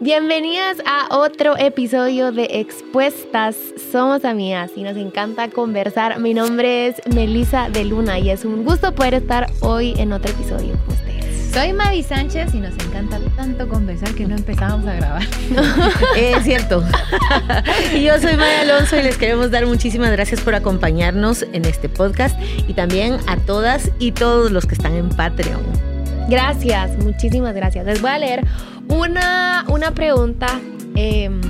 Bienvenidas a otro episodio de Expuestas. Somos amigas y nos encanta conversar. Mi nombre es Melisa de Luna y es un gusto poder estar hoy en otro episodio con ustedes. Soy Mavi Sánchez y nos encanta tanto conversar que no empezamos a grabar. es cierto. y yo soy Maya Alonso y les queremos dar muchísimas gracias por acompañarnos en este podcast y también a todas y todos los que están en Patreon. Gracias, muchísimas gracias. Les voy a leer una, una pregunta. Em,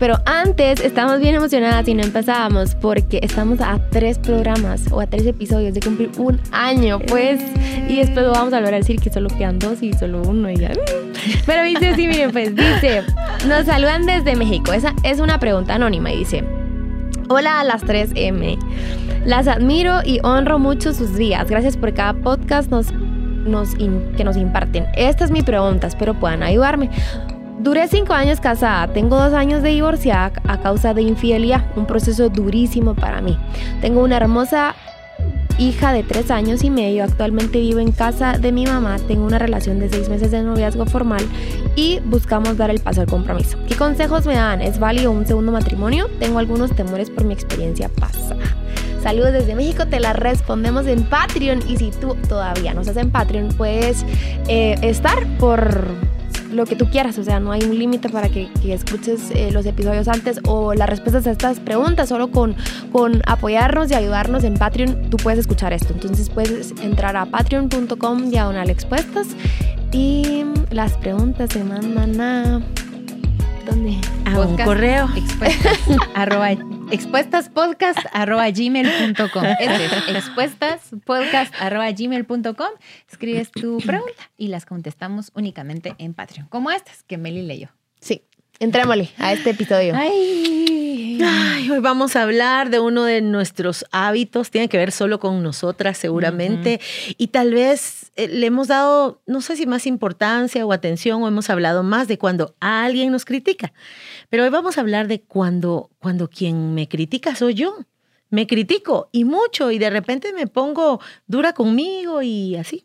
pero antes estamos bien emocionadas y no empezábamos porque estamos a tres programas o a tres episodios de cumplir un año, pues. Y después vamos a volver a decir que solo quedan dos y solo uno y ya. Pero dice así, miren, pues dice, nos saludan desde México. Esa es una pregunta anónima y dice, hola a las 3M. Las admiro y honro mucho sus días. Gracias por cada podcast nos, nos que nos imparten. Esta es mi pregunta, espero puedan ayudarme. Duré cinco años casada, tengo dos años de divorciada a causa de infidelidad, un proceso durísimo para mí. Tengo una hermosa hija de tres años y medio, actualmente vivo en casa de mi mamá, tengo una relación de seis meses de noviazgo formal y buscamos dar el paso al compromiso. ¿Qué consejos me dan? ¿Es válido un segundo matrimonio? Tengo algunos temores por mi experiencia pasada. Saludos desde México, te la respondemos en Patreon. Y si tú todavía no estás en Patreon, puedes eh, estar por lo que tú quieras, o sea, no hay un límite para que, escuches eh, los episodios antes o las respuestas a estas preguntas, solo con, con apoyarnos y ayudarnos en Patreon, tú puedes escuchar esto. Entonces puedes entrar a patreon.com diagonal expuestas y las preguntas se mandan a... ¿Dónde? A un correo. Expuestas, arroba expuestaspodcast.gmail.com Escribes tu pregunta y las contestamos únicamente en Patreon, como estas que Meli leyó. Sí, entrémosle a este episodio. Ay. hoy vamos a hablar de uno de nuestros hábitos, tiene que ver solo con nosotras seguramente, y tal vez eh, le hemos dado, no sé si más importancia o atención, o hemos hablado más de cuando alguien nos critica. Pero hoy vamos a hablar de cuando, cuando quien me critica soy yo. Me critico y mucho y de repente me pongo dura conmigo y así.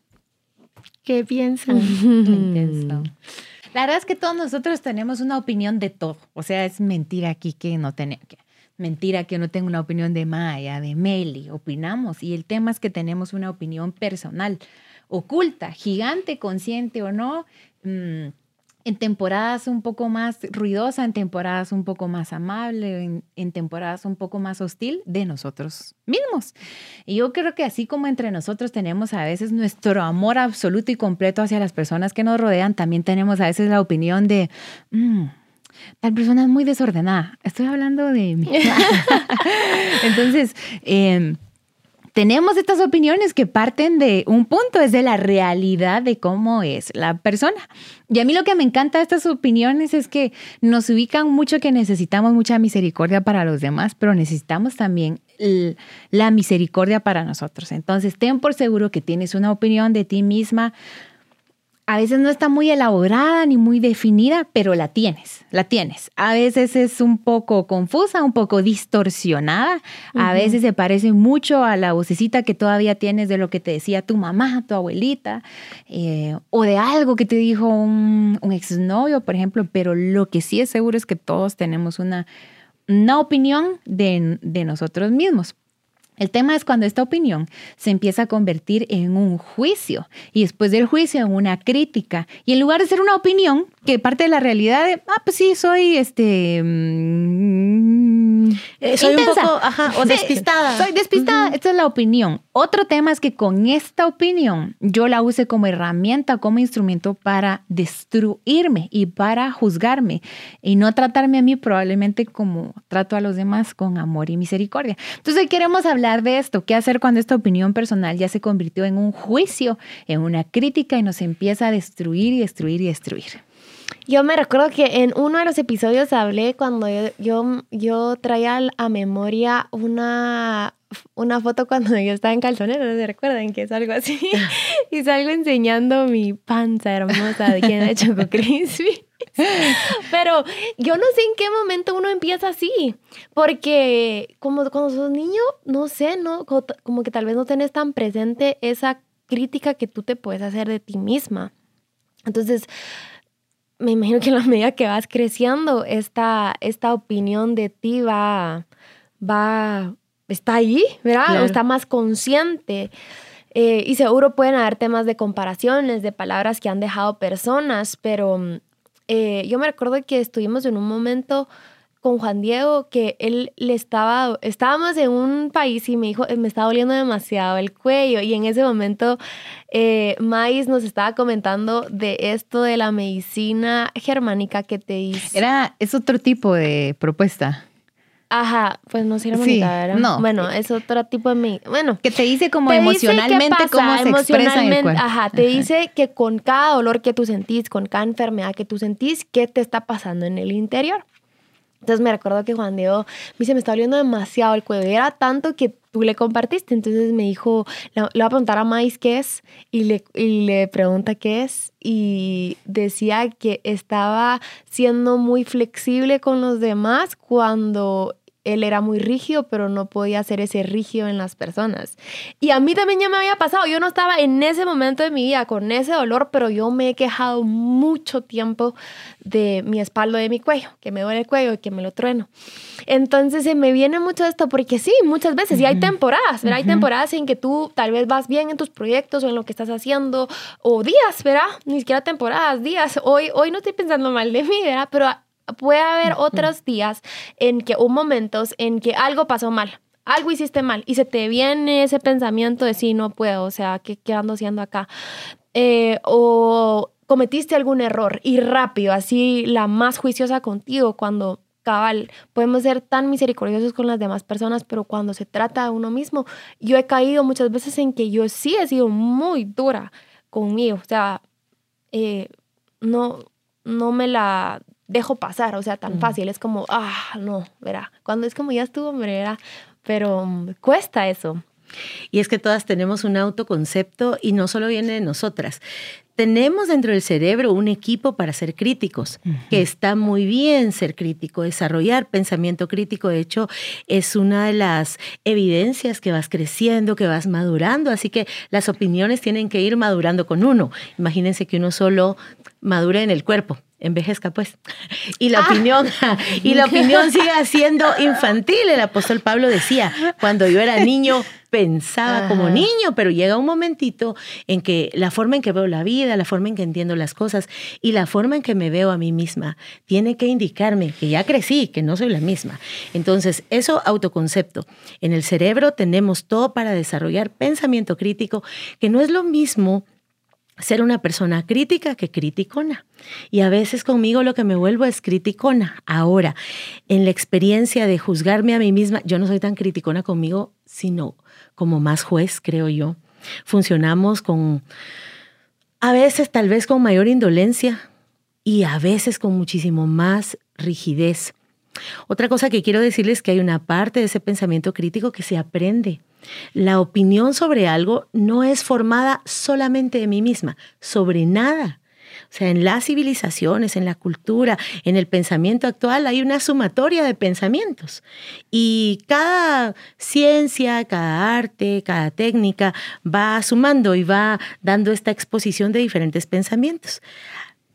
¿Qué piensan? La verdad es que todos nosotros tenemos una opinión de todo. O sea, es mentira aquí que no tenemos. Mentira que no tengo una opinión de Maya, de Meli. Opinamos. Y el tema es que tenemos una opinión personal, oculta, gigante, consciente o no. Mm, en temporadas un poco más ruidosa, en temporadas un poco más amable, en, temporadas un poco más hostil de nosotros mismos. Y yo creo que así como entre nosotros tenemos a veces nuestro amor absoluto y completo hacia las personas que nos rodean, también tenemos a veces la opinión de... Mm, tal persona es muy desordenada. Estoy hablando de mí. Entonces, eh, tenemos estas opiniones que parten de un punto, es de la realidad de cómo es la persona. Y a mí lo que me encanta de estas opiniones es que nos ubican mucho que necesitamos mucha misericordia para los demás, pero necesitamos también la misericordia para nosotros. Entonces, ten por seguro que tienes una opinión de ti misma a veces no está muy elaborada ni muy definida, pero la tienes, la tienes. A veces es un poco confusa, un poco distorsionada, a veces se parece mucho a la vocecita que todavía tienes de lo que te decía tu mamá, tu abuelita, eh, o de algo que te dijo un, exnovio, por ejemplo, pero lo que sí es seguro es que todos tenemos una, una opinión de, de nosotros mismos. El tema es cuando esta opinión se empieza a convertir en un juicio y después del juicio en una crítica. Y en lugar de ser una opinión que parte de la realidad de, ah, pues sí, soy este... Mm, eh, soy un poco, ajá, o despistada. Soy despistada, esta es la opinión. Otro tema es que con esta opinión yo la use como herramienta, como instrumento para destruirme y para juzgarme y no tratarme a mí probablemente como trato a los demás con amor y misericordia. Entonces hoy queremos hablar de esto, qué hacer cuando esta opinión personal ya se convirtió en un juicio, en una crítica y nos empieza a destruir y destruir y destruir. Yo me recuerdo que en uno de los episodios hablé cuando yo, yo, traía a memoria una, una foto cuando yo estaba en calzoneros, ¿se recuerdan? Que es algo así. y salgo enseñando mi panza hermosa de quien ha hecho Crispy. Pero yo no sé en qué momento uno empieza así, porque como cuando sos niño, no sé, ¿no? Como que tal vez no tenés tan presente esa crítica que tú te puedes hacer de ti misma. Entonces, me imagino que en la medida que vas creciendo, esta, esta opinión de ti va, va, está ahí, ¿verdad? O está más consciente. Eh, y seguro pueden haber temas de comparaciones, de palabras que han dejado personas, pero eh, yo me recuerdo que estuvimos en un momento con Juan Diego que él le estaba, estábamos en un país y me dijo, me está doliendo demasiado el cuello y en ese momento eh, Mais nos estaba comentando de esto de la medicina germánica que te dice. Era, es otro tipo de propuesta. Ajá, pues no sé sí, No. Bueno, es otro tipo de. Bueno. Que te dice como emocionalmente cómo se expresa en el cuerpo. Ajá, te dice que con cada dolor que tú sentís, con cada enfermedad que tú sentís, ¿qué te está pasando en el interior? Entonces me recuerdo que Juan Diego me dice, me está doliendo demasiado el cuello. era tanto que tú le compartiste. Entonces me dijo, le, le voy a preguntar a Mais qué es y le, y le pregunta qué es. Y decía que estaba siendo muy flexible con los demás cuando él era muy rígido, pero no podía hacer ese rígido en las personas. Y a mí también ya me había pasado, yo no estaba en ese momento de mi vida con ese dolor, pero yo me he quejado mucho tiempo de mi espalda, de mi cuello, que me duele el cuello y que me lo trueno. Entonces se me viene mucho esto porque sí, muchas veces, y hay temporadas, ¿verdad? Hay temporadas en que tú tal vez vas bien en tus proyectos o en lo que estás haciendo, o días, ¿verdad? Ni siquiera temporadas, días. Hoy, hoy no estoy pensando mal de mí, ¿verdad? Pero puede haber otros días en que, o momentos en que algo pasó mal, algo hiciste mal y se te viene ese pensamiento de sí, no puedo, o sea, ¿qué, qué ando haciendo acá? Eh, o cometiste algún error y rápido, así la más juiciosa contigo cuando cabal, podemos ser tan misericordiosos con las demás personas, pero cuando se trata de uno mismo, yo he caído muchas veces en que yo sí he sido muy dura conmigo, o sea, eh, no, no me la dejo pasar, o sea, tan fácil. Es como, ah, no, verá. Cuando es como ya estuvo, verá. Pero mm, cuesta eso. Y es que todas tenemos un autoconcepto y no solo viene de nosotras. Tenemos dentro del cerebro un equipo para ser críticos, que está muy bien ser crítico, desarrollar pensamiento crítico. De hecho, es una de las evidencias que vas creciendo, que vas madurando. Así que las opiniones tienen que ir madurando con uno. Imagínense que uno solo madure en el cuerpo envejezca pues. Y la ah. opinión, y la opinión sigue siendo infantil. El apóstol Pablo decía, cuando yo era niño pensaba como niño, pero llega un momentito en que la forma en que veo la vida, la forma en que entiendo las cosas y la forma en que me veo a mí misma tiene que indicarme que ya crecí, que no soy la misma. Entonces, eso autoconcepto. En el cerebro tenemos todo para desarrollar pensamiento crítico, que no es lo mismo ser una persona crítica que criticona. Y a veces conmigo lo que me vuelvo es criticona. Ahora, en la experiencia de juzgarme a mí misma, yo no soy tan criticona conmigo, sino como más juez, creo yo. Funcionamos con, a veces tal vez con mayor indolencia y a veces con muchísimo más rigidez. Otra cosa que quiero decirles es que hay una parte de ese pensamiento crítico que se aprende. La opinión sobre algo no es formada solamente de mí misma, sobre nada. O sea, en las civilizaciones, en la cultura, en el pensamiento actual hay una sumatoria de pensamientos. Y cada ciencia, cada arte, cada técnica va sumando y va dando esta exposición de diferentes pensamientos.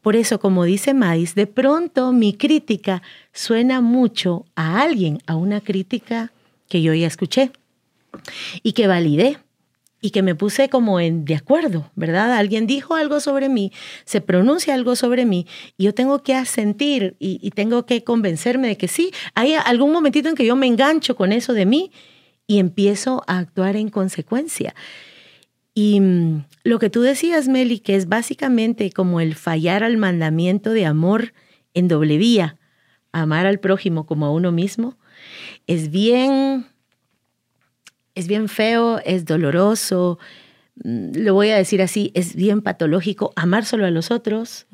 Por eso, como dice Mais, de pronto mi crítica suena mucho a alguien, a una crítica que yo ya escuché y que validé y que me puse como en de acuerdo, ¿verdad? Alguien dijo algo sobre mí, se pronuncia algo sobre mí y yo tengo que asentir y, y tengo que convencerme de que sí, hay algún momentito en que yo me engancho con eso de mí y empiezo a actuar en consecuencia. Y mm, lo que tú decías, Meli, que es básicamente como el fallar al mandamiento de amor en doble vía, amar al prójimo como a uno mismo, es bien es bien feo, es doloroso, mm, lo voy a decir así, es bien patológico amar solo a los otros.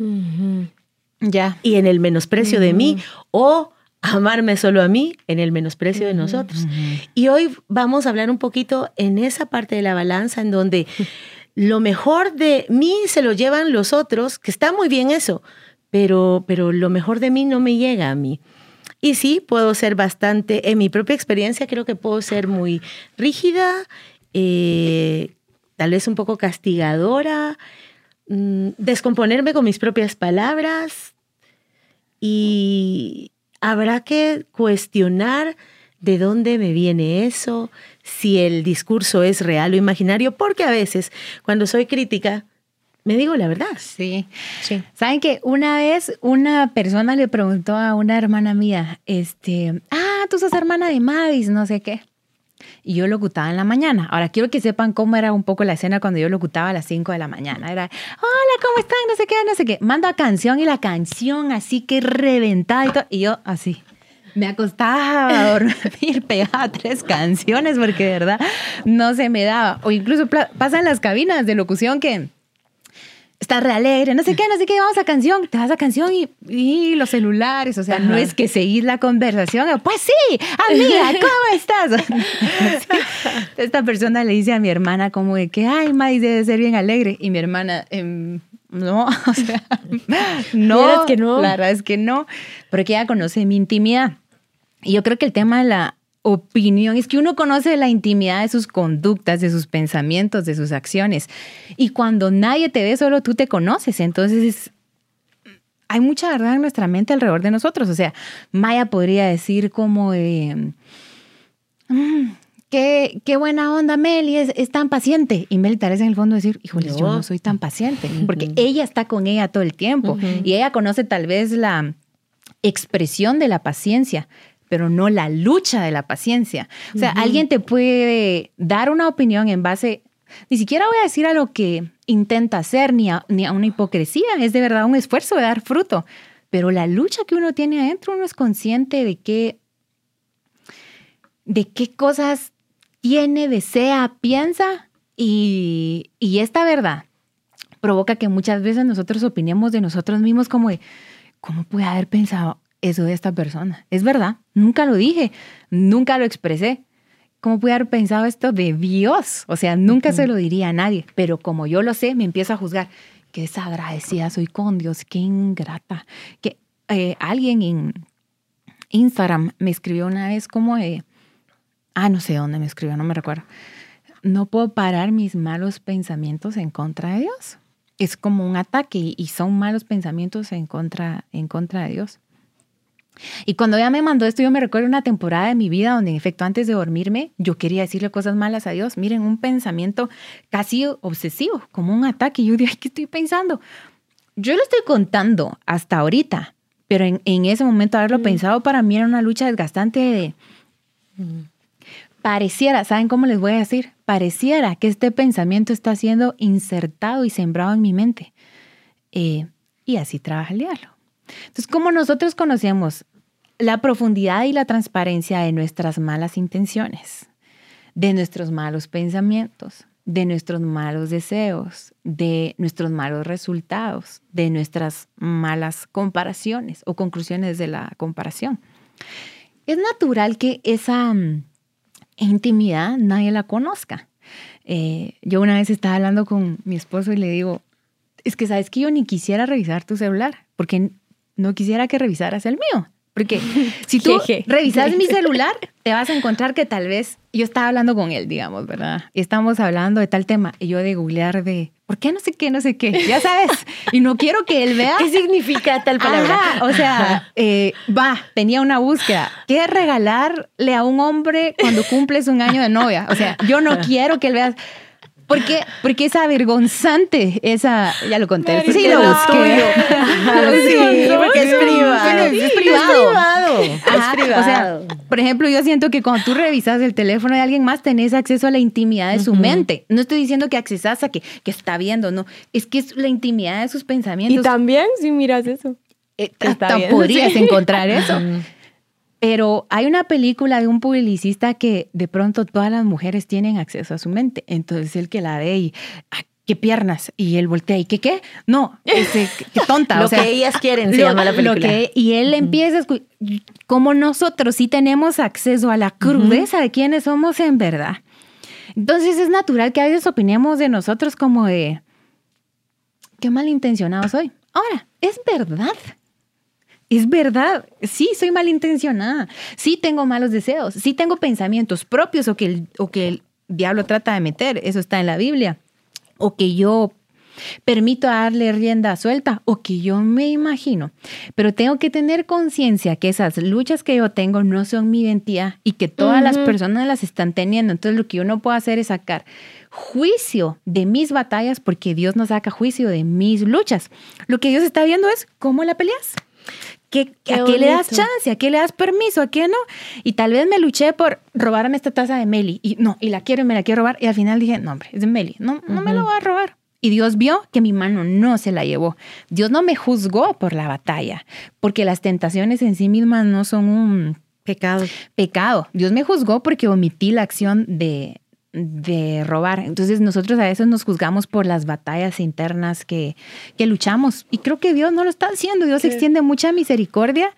Ya. Y en el menosprecio de mí o amarme solo a mí en el menosprecio de nosotros. Y hoy vamos a hablar un poquito en esa parte de la balanza en donde lo mejor de mí se lo llevan los otros, que está muy bien eso, pero, pero lo mejor de mí no me llega a mí. Y sí, puedo ser bastante, en mi propia experiencia creo que puedo ser muy rígida, eh, tal vez un poco castigadora, mm, descomponerme con mis propias palabras, y habrá que cuestionar de dónde me viene eso, si el discurso es real o imaginario, porque a veces cuando soy crítica, me digo la verdad. Sí. sí. Saben que una vez una persona le preguntó a una hermana mía, este, ah, tú sos hermana de Mavis, no sé qué. Y yo locutaba en la mañana. Ahora quiero que sepan cómo era un poco la escena cuando yo locutaba a las 5 de la mañana. Era, hola, ¿cómo están? No sé qué, no sé qué. Mando a canción y la canción así que reventada y todo. Y yo así. Me acostaba a dormir, pegaba tres canciones porque de verdad no se me daba. O incluso pasan las cabinas de locución que está re alegre, no sé qué, no sé qué, vamos a canción, te vas a canción y, los celulares, o sea, no es que seguís la conversación, pues sí, amiga, ¿cómo estás? Esta persona le dice a mi hermana como de que, ay, May, debe ser bien alegre, y mi hermana, em, no, o sea, no, que no, la verdad es que no, porque ella conoce mi intimidad. Y yo creo que el tema de la opinión, es que uno conoce la intimidad de sus conductas, de sus pensamientos, de sus acciones. Y cuando nadie te ve, solo tú te conoces. Entonces, hay mucha verdad en nuestra mente alrededor de nosotros. O sea, Maya podría decir como de... Mm, qué, qué, buena onda, Meli, es, es, tan paciente. Y Meli tal vez en el fondo decir, híjole, yo no soy tan paciente, porque ella está con ella todo el tiempo y ella conoce tal vez la expresión de la paciencia, pero no la lucha de la paciencia. O sea, alguien te puede dar una opinión en base, ni siquiera voy a decir a lo que intenta hacer, ni a, ni a una hipocresía, es de verdad un esfuerzo de dar fruto, pero la lucha que uno tiene adentro, uno es consciente de qué, de qué cosas tiene, desea, piensa, y, y esta verdad provoca que muchas veces nosotros opinemos de nosotros mismos como de, ¿cómo puede haber pensado eso de esta persona. Es verdad, nunca lo dije, nunca lo expresé. ¿Cómo pude haber pensado esto de Dios? O sea, nunca se lo diría a nadie, pero como yo lo sé, me empiezo a juzgar. Qué desagradecida soy con Dios, qué ingrata. Que eh, alguien en Instagram me escribió una vez como de, ah, no sé dónde me escribió, no me recuerdo. No puedo parar mis malos pensamientos en contra de Dios. Es como un ataque y son malos pensamientos en contra, en contra de Dios. Y cuando ella me mandó esto, yo me recuerdo una temporada de mi vida donde, en efecto, antes de dormirme, yo quería decirle cosas malas a Dios. Miren, un pensamiento casi obsesivo, como un ataque. Yo dije, ¿qué estoy pensando? Yo lo estoy contando hasta ahorita, pero en, en ese momento haberlo mm. pensado para mí era una lucha desgastante de... Mm. Pareciera, ¿saben cómo les voy a decir? Pareciera que este pensamiento está siendo insertado y sembrado en mi mente. Eh, y así trabaja el diablo. Entonces, como nosotros conocemos la profundidad y la transparencia de nuestras malas intenciones, de nuestros malos pensamientos, de nuestros malos deseos, de nuestros malos resultados, de nuestras malas comparaciones o conclusiones de la comparación. Es natural que esa mm, intimidad nadie la conozca. Eh, yo una vez estaba hablando con mi esposo y le digo, es que sabes que yo ni quisiera revisar tu celular, porque no quisiera que revisaras el mío. Porque si tú revisas mi celular, te vas a encontrar que tal vez yo estaba hablando con él, digamos, ¿verdad? Y estamos hablando de tal tema y yo de googlear de, ¿por qué no sé qué, no sé qué? Ya sabes. Y no quiero que él vea. ¿Qué significa tal palabra? o sea, eh, va, tenía una búsqueda. ¿Qué regalarle a un hombre cuando cumples un año de novia? O sea, yo no quiero que él vea porque, porque es avergonzante esa, ya lo conté. sí, lo busqué. sí, porque es privado. Es privado. Es privado. O sea, por ejemplo, yo siento que cuando tú revisas el teléfono de alguien más, tenés acceso a la intimidad de su mente. No estoy diciendo que accesas a que, que está viendo, no. Es que es la intimidad de sus pensamientos. Y también, si miras eso. Eh, podrías encontrar eso. Pero hay una película de un publicista que de pronto todas las mujeres tienen acceso a su mente. Entonces el que la ve y, ¿qué piernas? Y él voltea y, ¿qué qué? No, ese, qué tonta. lo que ellas quieren se llama la película. y él empieza a escuchar, como nosotros sí tenemos acceso a la crudeza de quiénes somos en verdad. Entonces es natural que a veces opinemos de nosotros como de, qué malintencionado soy. Ahora, es verdad es verdad, sí, soy malintencionada, sí tengo malos deseos, sí tengo pensamientos propios o que el, o que el diablo trata de meter, eso está en la Biblia, o que yo permito darle rienda suelta o que yo me imagino. Pero tengo que tener conciencia que esas luchas que yo tengo no son mi identidad y que todas las personas las están teniendo. Entonces lo que yo no puedo hacer es sacar juicio de mis batallas porque Dios no saca juicio de mis luchas. Lo que Dios está viendo es cómo la peleas. ¿Qué, ¿A qué le das chance? ¿A qué le das permiso? ¿A qué no? Y tal vez me luché por robarme esta taza de Meli. Y no, y la quiero y me la quiero robar. Y al final dije, no, hombre, es de Meli. No, no me lo voy a robar. Y Dios vio que mi mano no se la llevó. Dios no me juzgó por la batalla, porque las tentaciones en sí mismas no son un pecado. Pecado. Dios me juzgó porque omití la acción de, de robar. Entonces nosotros a veces nos juzgamos por las batallas internas que, que luchamos. Y creo que Dios no lo está haciendo. Dios extiende mucha misericordia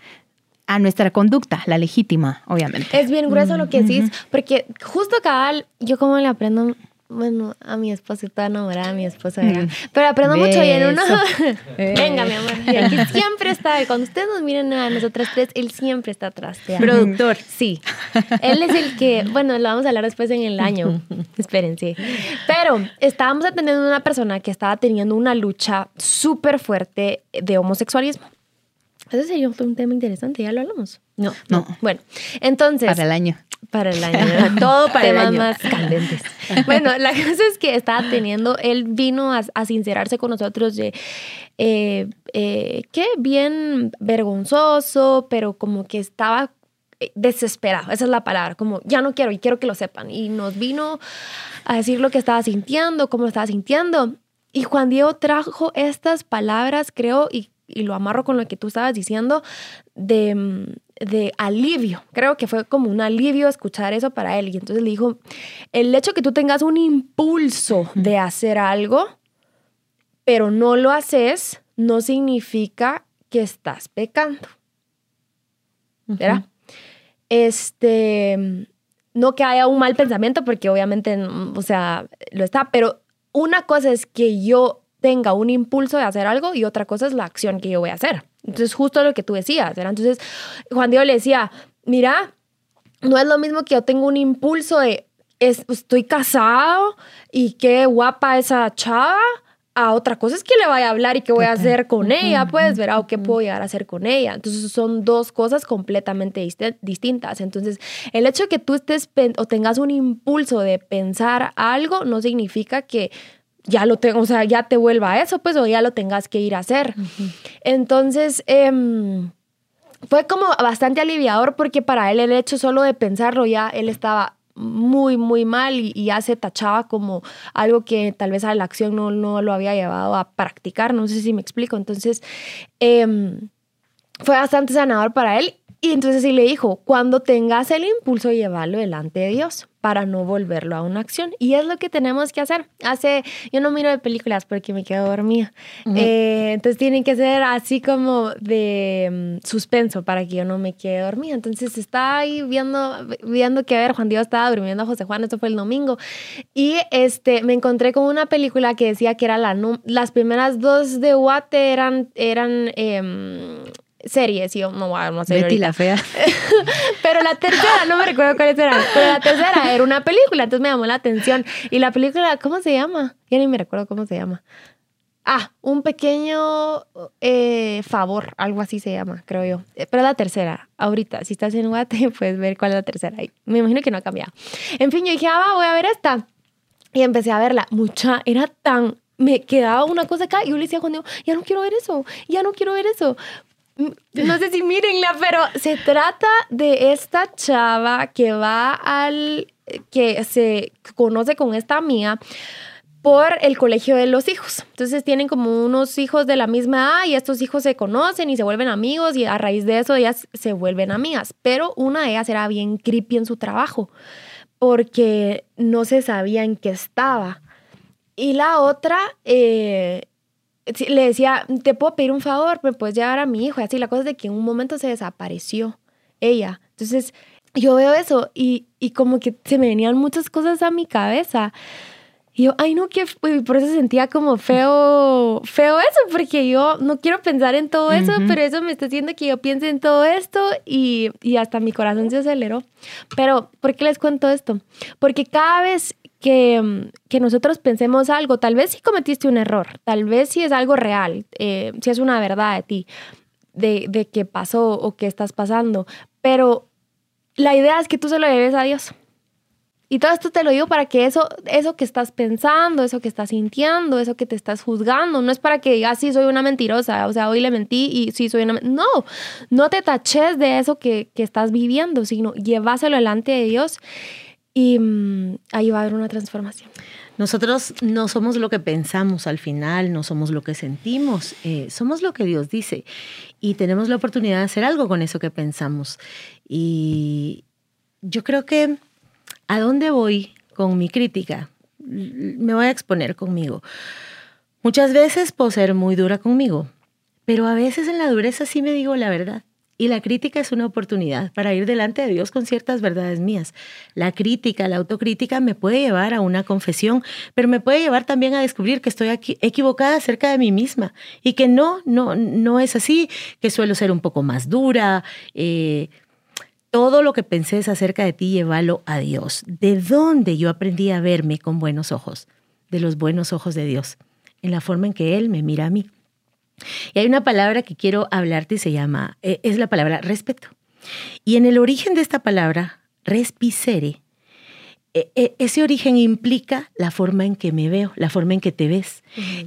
a nuestra conducta, la legítima, obviamente. Es bien grueso lo que decís, porque justo cabal, yo como le aprendo bueno, a mi esposo está enamorada, a mi esposa. Pero aprendo mucho y en uno. Venga, mi amor. Aquí siempre está. Cuando ustedes nos miren a nosotras tres, él siempre está atrás. Productor. Sí. Él es el que, bueno, lo vamos a hablar después en el año. Espérense. Pero estábamos atendiendo a una persona que estaba teniendo una lucha súper fuerte de homosexualismo. Ese sería un tema interesante, ya lo hablamos. No, no. Bueno, entonces. Para el año. Para el año. Todo para el año. más candentes. bueno, la cosa es que estaba teniendo, él vino a, sincerarse con nosotros de, eh, eh, qué bien vergonzoso, pero como que estaba eh, desesperado, esa es la palabra, como ya no quiero y quiero que lo sepan. Y nos vino a decir lo que estaba sintiendo, cómo lo estaba sintiendo. Y Juan Diego trajo estas palabras, creo, y, y lo amarro con lo que tú estabas diciendo, de mm, de alivio. Creo que fue como un alivio escuchar eso para él. Y entonces le dijo, el hecho que tú tengas un impulso de hacer algo, pero no lo haces, no significa que estás pecando. ¿Verdad? Este, no que haya un mal pensamiento, porque obviamente, o sea, lo está, pero una cosa es que yo tenga un impulso de hacer algo y otra cosa es la acción que yo voy a hacer. Entonces, justo lo que tú decías, ¿verdad? Entonces, Juan Diego le decía, mira, no es lo mismo que yo tengo un impulso de, estoy casado y qué guapa esa chava, a otra cosa es que le vaya a hablar y qué voy a hacer con ella, pues, verá, o qué puedo llegar a hacer con ella. Entonces son dos cosas completamente distintas. Entonces, el hecho de que tú estés o tengas un impulso de pensar algo no significa que ya lo tengo, o sea, ya te vuelva a eso, pues, o ya lo tengas que ir a hacer. Entonces, em, fue como bastante aliviador porque para él el hecho solo de pensarlo ya, él estaba muy, muy mal y, ya se tachaba como algo que tal vez a la acción no, no lo había llevado a practicar, no sé si me explico. Entonces, em, fue bastante sanador para él y entonces sí le dijo, cuando tengas el impulso, llévalo delante de Dios para no volverlo a una acción. Y es lo que tenemos que hacer. Hace, yo no miro de películas porque me quedo dormida. Eh, entonces tienen que ser así como de mm, suspenso para que yo no me quede dormida. Entonces está ahí viendo, viendo que a ver, Juan Dios estaba durmiendo a José Juan, esto fue el domingo. Y este, me encontré con una película que decía que era la, las primeras dos de Guate eran, eran em, series y yo no voy a no Betty la fea. pero la tercera, no me recuerdo cuál era, pero la tercera era una película, entonces me llamó la atención. Y la película, ¿cómo se llama? Ya ni me recuerdo cómo se llama. Ah, un pequeño eh, favor, algo así se llama, creo yo. Eh, pero la tercera, ahorita, si estás en Guate, puedes ver cuál es la tercera. Me imagino que no ha cambiado. En fin, yo dije, ah, voy a ver esta. Y empecé a verla. Mucha, era tan me quedaba una cosa acá y yo le decía cuando ya no quiero ver eso, ya no quiero ver eso, no sé si mírenla, pero se trata de esta chava que va al, que se conoce con esta amiga por el colegio de los hijos. Entonces tienen como unos hijos de la misma edad y estos hijos se conocen y se vuelven amigos y a raíz de eso ellas se vuelven amigas. Pero una de ellas era bien creepy en su trabajo porque no se sabía en qué estaba. Y la otra eh, le decía, te puedo pedir un favor, me puedes llevar a mi hijo. Y así la cosa es de que en un momento se desapareció ella. Entonces yo veo eso y, y como que se me venían muchas cosas a mi cabeza. Y yo, ay, no, que por eso sentía como feo, feo eso, porque yo no quiero pensar en todo eso, pero eso me está haciendo que yo piense en todo esto y, y hasta mi corazón se aceleró. Pero, ¿por qué les cuento esto? Porque cada vez que, que, nosotros pensemos algo. Tal vez si cometiste un error, tal vez si es algo real, eh, si es una verdad de ti, de, de qué pasó o qué estás pasando. Pero la idea es que tú se lo debes a Dios. Y todo esto te lo digo para que eso, eso que estás pensando, eso que estás sintiendo, eso que te estás juzgando, no es para que digas, sí, soy una mentirosa, o sea, hoy le mentí y sí, soy una... No, no te taches de eso que, que estás viviendo, sino lleváselo delante de Dios y mm, ahí va a haber una transformación. Nosotros no somos lo que pensamos al final, no somos lo que sentimos, eh, somos lo que Dios dice y tenemos la oportunidad de hacer algo con eso que pensamos. Y yo creo que ¿A dónde voy con mi crítica? Me voy a exponer conmigo. Muchas veces puedo ser muy dura conmigo, pero a veces en la dureza sí me digo la verdad. Y la crítica es una oportunidad para ir delante de Dios con ciertas verdades mías. La crítica, la autocrítica me puede llevar a una confesión, pero me puede llevar también a descubrir que estoy equivocada acerca de mí misma y que no, no, no es así, que suelo ser un poco más dura, eh, todo lo que pensé acerca de ti, llévalo a Dios. ¿De dónde yo aprendí a verme con buenos ojos? De los buenos ojos de Dios, en la forma en que Él me mira a mí. Y hay una palabra que quiero hablarte y se llama, eh, es la palabra respeto. Y en el origen de esta palabra, respicere, e, e, ese origen implica la forma en que me veo, la forma en que te ves.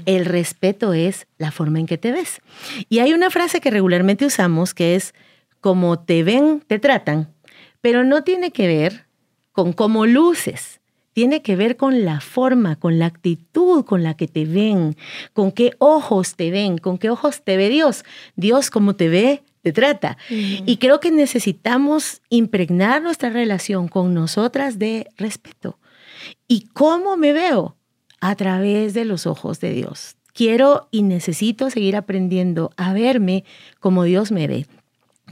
El respeto es la forma en que te ves. Y hay una frase que regularmente usamos que es, como te ven, te tratan, pero no tiene que ver con cómo luces. Tiene que ver con la forma, con la actitud con la que te ven, con qué ojos te ven, con qué ojos te ve Dios. Dios como te ve, te trata. Y creo que necesitamos impregnar nuestra relación con nosotras de respeto. ¿Y cómo me veo? A través de los ojos de Dios. Quiero y necesito seguir aprendiendo a verme como Dios me ve.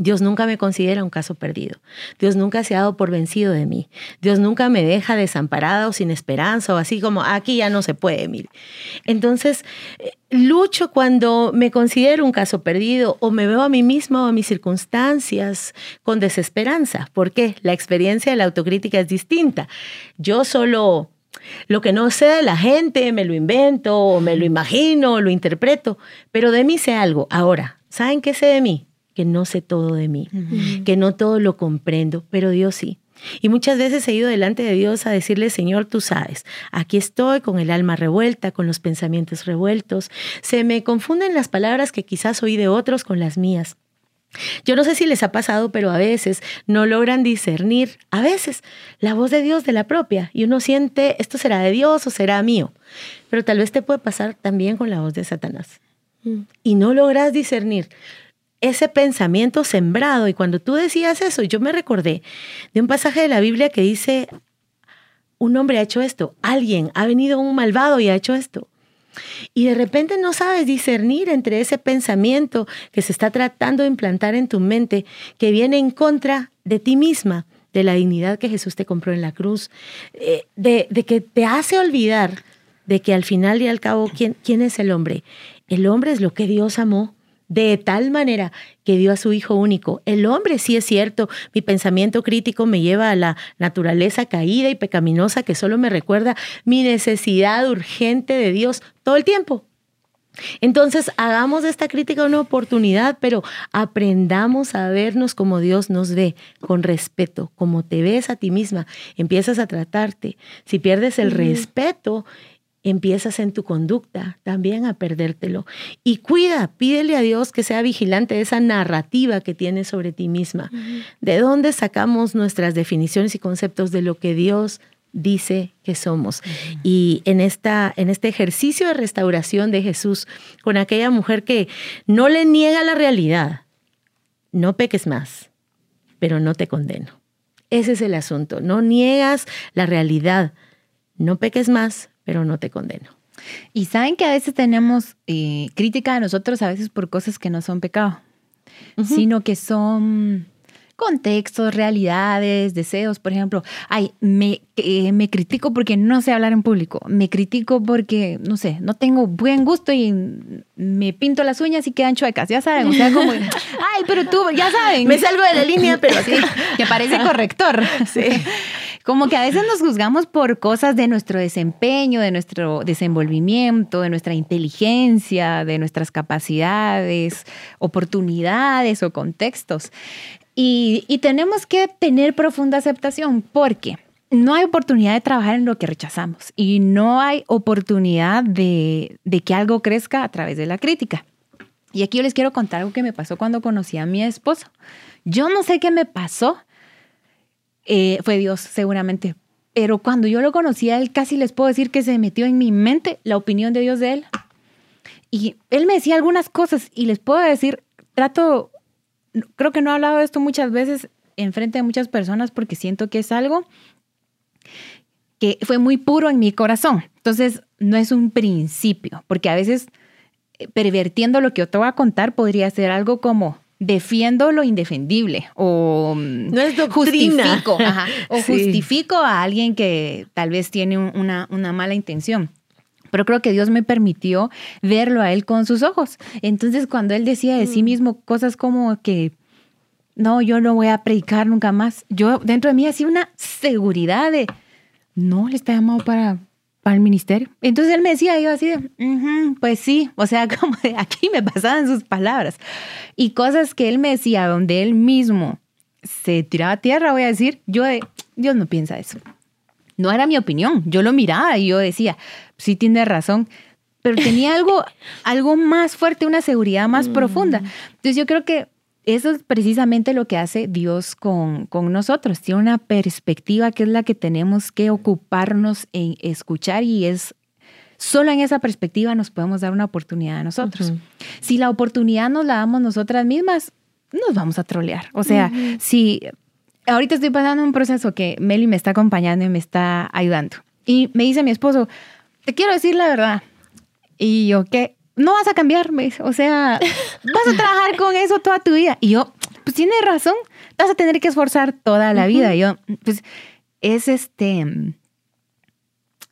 Dios nunca me considera un caso perdido. Dios nunca se ha dado por vencido de mí. Dios nunca me deja desamparada o sin esperanza o así como aquí ya no se puede, mire. Entonces, eh, lucho cuando me considero un caso perdido o me veo a mí misma o a mis circunstancias con desesperanza. ¿Por qué? La experiencia de la autocrítica es distinta. Yo solo lo que no sé de la gente me lo invento o me lo imagino o lo interpreto, pero de mí sé algo. Ahora, ¿saben qué sé de mí? Que no sé todo de mí, que no todo lo comprendo, pero Dios sí. Y muchas veces he ido delante de Dios a decirle, Señor, tú sabes, aquí estoy con el alma revuelta, con los pensamientos revueltos. Se me confunden las palabras que quizás oí de otros con las mías. Yo no sé si les ha pasado, pero a veces no logran discernir, a veces, la voz de Dios de la propia. Y uno siente, esto será de Dios o será mío. Pero tal vez te puede pasar también con la voz de Satanás. Mm. Y no logras discernir ese pensamiento sembrado. Y cuando tú decías eso, yo me recordé de un pasaje de la Biblia que dice, un hombre ha hecho esto, alguien ha venido un malvado y ha hecho esto. Y de repente no sabes discernir entre ese pensamiento que se está tratando de implantar en tu mente, que viene en contra de ti misma, de la dignidad que Jesús te compró en la cruz, eh, de, que te hace olvidar de que al final y al cabo, ¿quién, ¿quién es el hombre? El hombre es lo que Dios amó de tal manera que dio a su Hijo único. El hombre, sí es cierto, mi pensamiento crítico me lleva a la naturaleza caída y pecaminosa que solo me recuerda mi necesidad urgente de Dios todo el tiempo. Entonces, hagamos de esta crítica una oportunidad, pero aprendamos a vernos como Dios nos ve, con respeto, como te ves a ti misma, empiezas a tratarte. Si pierdes el respeto, empiezas en tu conducta también a perdértelo. Y cuida, pídele a Dios que sea vigilante de esa narrativa que tienes sobre ti misma. ¿De dónde sacamos nuestras definiciones y conceptos de lo que Dios dice que somos? Y en, esta, en este ejercicio de restauración de Jesús con aquella mujer que no le niega la realidad, no peques más, pero no te condeno. Ese es el asunto, no niegas la realidad, no peques más, pero no te condeno. Y saben que a veces tenemos eh, crítica de nosotros, a veces por cosas que no son pecado, sino que son contextos, realidades, deseos. Por ejemplo, ay, me, eh, me critico porque no sé hablar en público. Me critico porque, no sé, no tengo buen gusto y me pinto las uñas y quedan chuecas. Ya saben, o sea, como, ay, pero tú, ya saben. Me salgo de la línea, pero así. que parece corrector. Sí. como que a veces nos juzgamos por cosas de nuestro desempeño, de nuestro desenvolvimiento, de nuestra inteligencia, de nuestras capacidades, oportunidades o contextos. Y, y tenemos que tener profunda aceptación porque no hay oportunidad de trabajar en lo que rechazamos y no hay oportunidad de, de, que algo crezca a través de la crítica. Y aquí yo les quiero contar algo que me pasó cuando conocí a mi esposo. Yo no sé qué me pasó, eh, fue Dios seguramente, pero cuando yo lo conocí a él, casi les puedo decir que se metió en mi mente la opinión de Dios de él. Y él me decía algunas cosas y les puedo decir, trato, creo que no he hablado de esto muchas veces en frente de muchas personas porque siento que es algo que fue muy puro en mi corazón. Entonces, no es un principio, porque a veces eh, pervertiendo lo que yo te voy a contar podría ser algo como defiendo lo indefendible o mm, no es justifico, o justifico a alguien que tal vez tiene una, una mala intención. Pero creo que Dios me permitió verlo a él con sus ojos. Entonces, cuando él decía de sí mm. mismo cosas como que no, yo no voy a predicar nunca más. Yo dentro de mí hacía una seguridad de, no, le está llamado para, para el ministerio. Entonces él me decía, yo así de, pues sí, o sea, como de aquí me pasaban sus palabras. Y cosas que él me decía, donde él mismo se tiraba a tierra, voy a decir, yo de, Dios no piensa eso. No era mi opinión, yo lo miraba y yo decía, sí tiene razón, pero tenía algo, algo más fuerte, una seguridad más mm. profunda. Entonces yo creo que eso es precisamente lo que hace Dios con, con, nosotros. Tiene una perspectiva que es la que tenemos que ocuparnos en escuchar y es solo en esa perspectiva nos podemos dar una oportunidad a nosotros. Si la oportunidad nos la damos nosotras mismas, nos vamos a trolear. O sea, si ahorita estoy pasando un proceso que Meli me está acompañando y me está ayudando. Y me dice mi esposo, te quiero decir la verdad. Y yo, ¿qué? No vas a cambiar, O sea, vas a trabajar con eso toda tu vida. Y yo, pues tienes razón, vas a tener que esforzar toda la vida. yo, pues es este,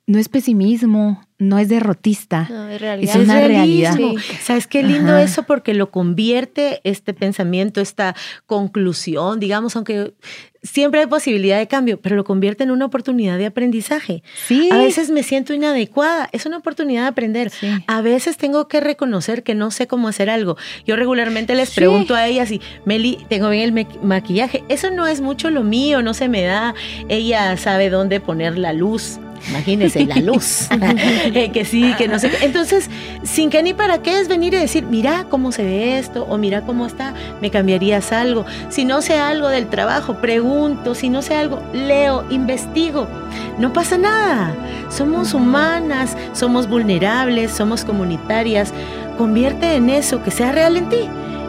no es pesimismo, no es derrotista. No, es, realidad. es una realidad. ¿Sabes qué lindo eso? Porque lo convierte este pensamiento, esta conclusión, digamos, aunque siempre hay posibilidad de cambio, pero lo convierte en una oportunidad de aprendizaje. Sí. A veces me siento inadecuada, es una oportunidad de aprender. A veces tengo que reconocer que no sé cómo hacer algo. Yo regularmente les pregunto a ellas si, Meli, tengo bien el maquillaje. Eso no es mucho lo mío, no se me da. Ella sabe dónde poner la luz Imagínense la luz. Eh, que sí, que no sé. Entonces, sin que ni para qué es venir y decir, mira cómo se ve esto, o mira cómo está, me cambiarías algo. Si no sé algo del trabajo, pregunto. Si no sé algo, leo, investigo. No pasa nada. Somos humanas, somos vulnerables, somos comunitarias. Convierte en eso, que sea real en ti.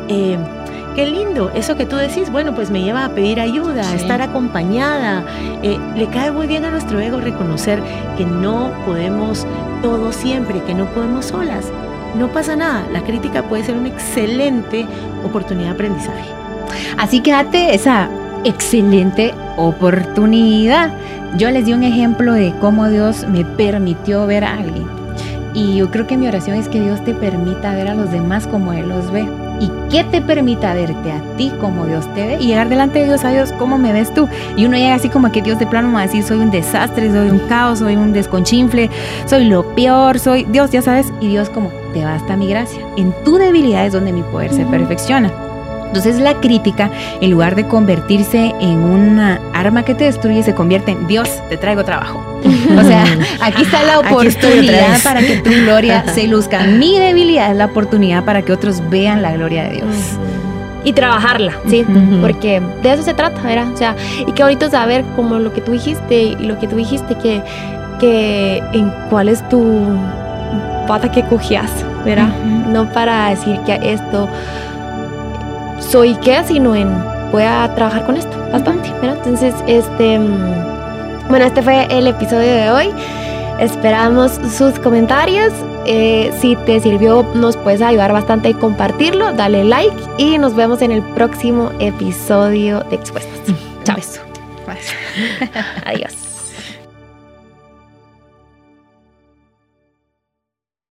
Eh, qué lindo, eso que tú decís, bueno, pues me lleva a pedir ayuda, a estar acompañada. Eh, le cae muy bien a nuestro ego reconocer que no podemos todo siempre, que no podemos solas. No pasa nada, la crítica puede ser una excelente oportunidad de aprendizaje. Así que date esa excelente oportunidad. Yo les di un ejemplo de cómo Dios me permitió ver a alguien. Y yo creo que mi oración es que Dios te permita ver a los demás como Él los ve y que te permita verte a ti como Dios te ve y llegar delante de Dios a Dios, ¿cómo me ves tú? Y uno llega así como que Dios de plano me va a decir, soy un desastre, soy un caos, soy un desconchinfle, soy lo peor, soy Dios, ya sabes, y Dios como, te basta mi gracia. En tu debilidad es donde mi poder se perfecciona. Entonces la crítica, en lugar de convertirse en una arma que te destruye, se convierte en Dios, te traigo trabajo. O sea, aquí está la oportunidad para que tu gloria se luzca. Mi debilidad es la oportunidad para que otros vean la gloria de Dios. Y trabajarla, sí, porque de eso se trata, ¿verdad? O sea, y qué bonito saber como lo que tú dijiste y lo que tú dijiste, que, que en cuál es tu pata que cogías, ¿verdad? No para decir que esto soy qué, sino en voy a trabajar con esto bastante, ¿verdad? Entonces, este, mm, bueno, este fue el episodio de hoy. Esperamos sus comentarios. Eh, si te sirvió, nos puedes ayudar bastante a compartirlo. Dale like y nos vemos en el próximo episodio de Expuestas. Chao. Adiós.